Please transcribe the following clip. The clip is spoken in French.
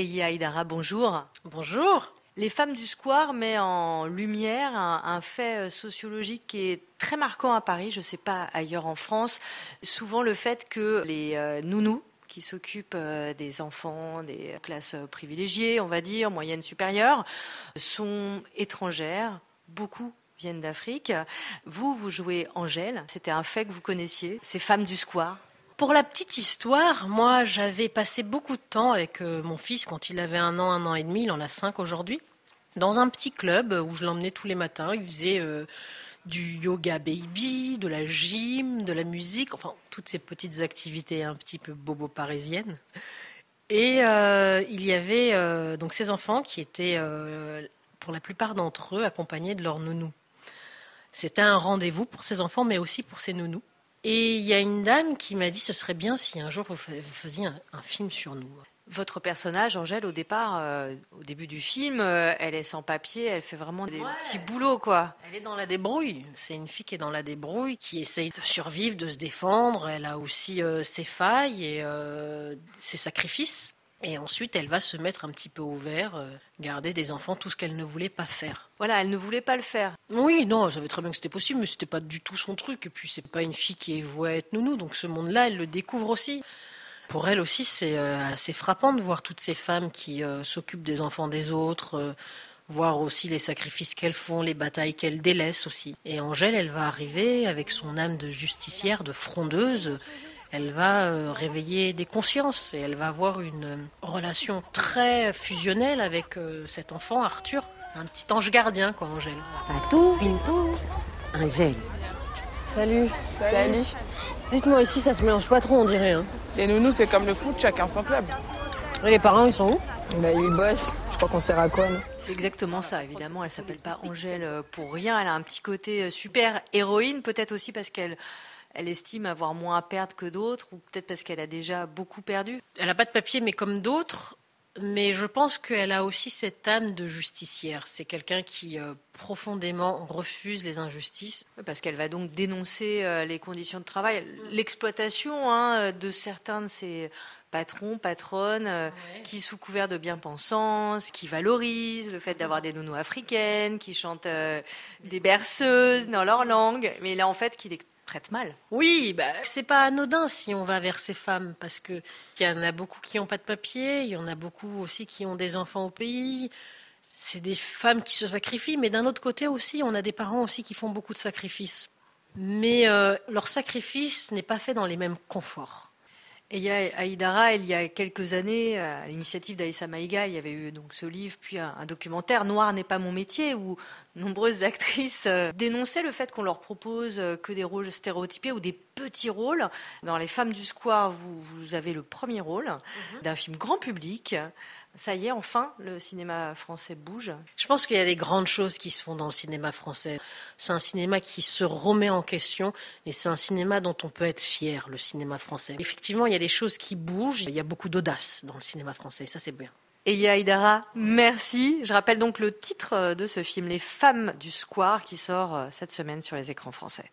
Eya bonjour. Bonjour. Les femmes du square met en lumière un, fait euh, sociologique qui est très marquant à Paris, je ne sais pas ailleurs en France. Souvent le fait que les euh, nounous qui s'occupent euh, des enfants des classes privilégiées, on va dire, moyennes supérieures, sont étrangères. Beaucoup viennent d'Afrique. Vous, vous jouez Angèle. C'était un fait que vous connaissiez, ces femmes du square? Pour la petite histoire, moi j'avais passé beaucoup de temps avec euh, mon fils quand il avait un an, un an et demi, il en a cinq aujourd'hui, dans un petit club où je l'emmenais tous les matins. Il faisait euh, du yoga baby, de la gym, de la musique, enfin toutes ces petites activités un petit peu bobo parisiennes. Et euh, il y avait donc ces enfants qui étaient pour la plupart d'entre eux accompagnés de leur nounou. C'était un rendez-vous pour ces enfants, mais aussi pour ces nounous. Et il y a une dame qui m'a dit ce serait bien si un jour vous faisiez un, film sur nous. Votre personnage, Angèle, au départ, euh, au début du film, euh, elle est sans papier, elle fait vraiment des petits boulots, quoi. Elle est dans la débrouille. C'est une fille qui est dans la débrouille, qui essaye de survivre, de se défendre. Elle a aussi euh, ses failles et ses sacrifices. Et ensuite, elle va se mettre un petit peu au vert, euh, garder des enfants, tout ce qu'elle ne voulait pas faire. Voilà, elle ne voulait pas le faire. Oui, non, elle savait très bien que c'était possible, mais c'était pas du tout son truc. Et puis, c'est pas une fille qui est vouée à être nounou, donc ce monde-là, elle le découvre aussi. Pour elle aussi, c'est euh, assez frappant de voir toutes ces femmes qui euh, s'occupent des enfants des autres, voir aussi les sacrifices qu'elles font, les batailles qu'elles délaissent aussi. Et Angèle, elle va arriver avec son âme de justicière, de frondeuse elle va euh, réveiller des consciences et elle va avoir une euh, relation très fusionnelle avec euh, cet enfant, Arthur. Un petit ange gardien, quoi, Angèle. Patou, Pintou, Angèle. Salut. Salut. Dites-moi, ici, ça se mélange pas trop, on dirait. Hein. Les nounous, c'est comme le foot, chacun son club. Et les parents, ils sont où? Bah, Ils bossent. Je crois qu'on sert à quoi C'est exactement ça, évidemment. Elle s'appelle pas Angèle pour rien. Elle a un petit côté super héroïne, peut-être aussi parce qu'elle elle estime avoir moins à perdre que d'autres, ou peut-être parce qu'elle a déjà beaucoup perdu. Elle n'a pas de papier, mais comme d'autres, mais je pense qu'elle a aussi cette âme de justicière. C'est quelqu'un qui euh, profondément refuse les injustices. Parce qu'elle va donc dénoncer euh, les conditions de travail, l'exploitation hein, de certains de ses patrons, patronnes, euh, qui sous couvert de bien-pensance, qui valorisent le fait d'avoir des nounous africaines, qui chantent des berceuses dans leur langue, mais là en fait qu'il mal. Oui, bah, c'est pas anodin si on va vers ces femmes, parce qu'il y en a beaucoup qui n'ont pas de papier, il y en a beaucoup aussi qui ont des enfants au pays. C'est des femmes qui se sacrifient, mais d'un autre côté aussi, on a des parents aussi qui font beaucoup de sacrifices. Mais euh, leur sacrifice n'est pas fait dans les mêmes conforts. Et il y a Aïdara, il y a quelques années, à l'initiative d'Aïssa Maïga, il y avait eu donc ce livre, puis un, documentaire Noir n'est pas mon métier, où nombreuses actrices euh, dénonçaient le fait qu'on leur propose euh, que des rôles stéréotypés ou des petits rôles. Dans Les Femmes du Square, vous, vous avez le premier rôle mhm. d'un film grand public ça y est, enfin, le cinéma français bouge. Je pense qu'il y a des grandes choses qui se font dans le cinéma français. C'est un cinéma qui se remet en question et c'est un cinéma dont on peut être fier, le cinéma français. Effectivement, il y a des choses qui bougent. Il y a beaucoup d'audace dans le cinéma français. Ça, c'est bien. Et Yaïdara, merci. Je rappelle donc le titre de ce film, Les femmes du square, qui sort euh, cette semaine sur les écrans français.